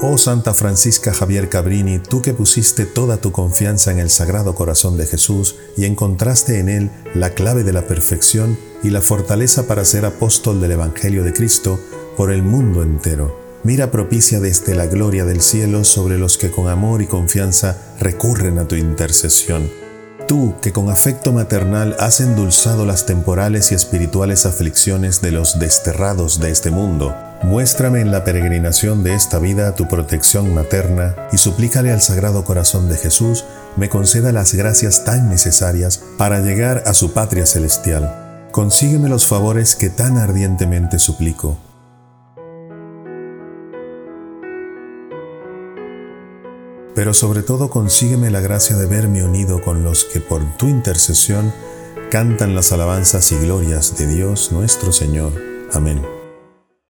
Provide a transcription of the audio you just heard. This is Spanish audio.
Oh Santa Francisca Javier Cabrini, tú que pusiste toda tu confianza en el Sagrado Corazón de Jesús y encontraste en él la clave de la perfección y la fortaleza para ser apóstol del Evangelio de Cristo por el mundo entero. Mira propicia desde la gloria del cielo sobre los que con amor y confianza recurren a tu intercesión. Tú que con afecto maternal has endulzado las temporales y espirituales aflicciones de los desterrados de este mundo, muéstrame en la peregrinación de esta vida tu protección materna y suplícale al Sagrado Corazón de Jesús me conceda las gracias tan necesarias para llegar a su patria celestial. Consígueme los favores que tan ardientemente suplico pero sobre todo consígueme la gracia de verme unido con los que por tu intercesión cantan las alabanzas y glorias de Dios nuestro Señor. Amén.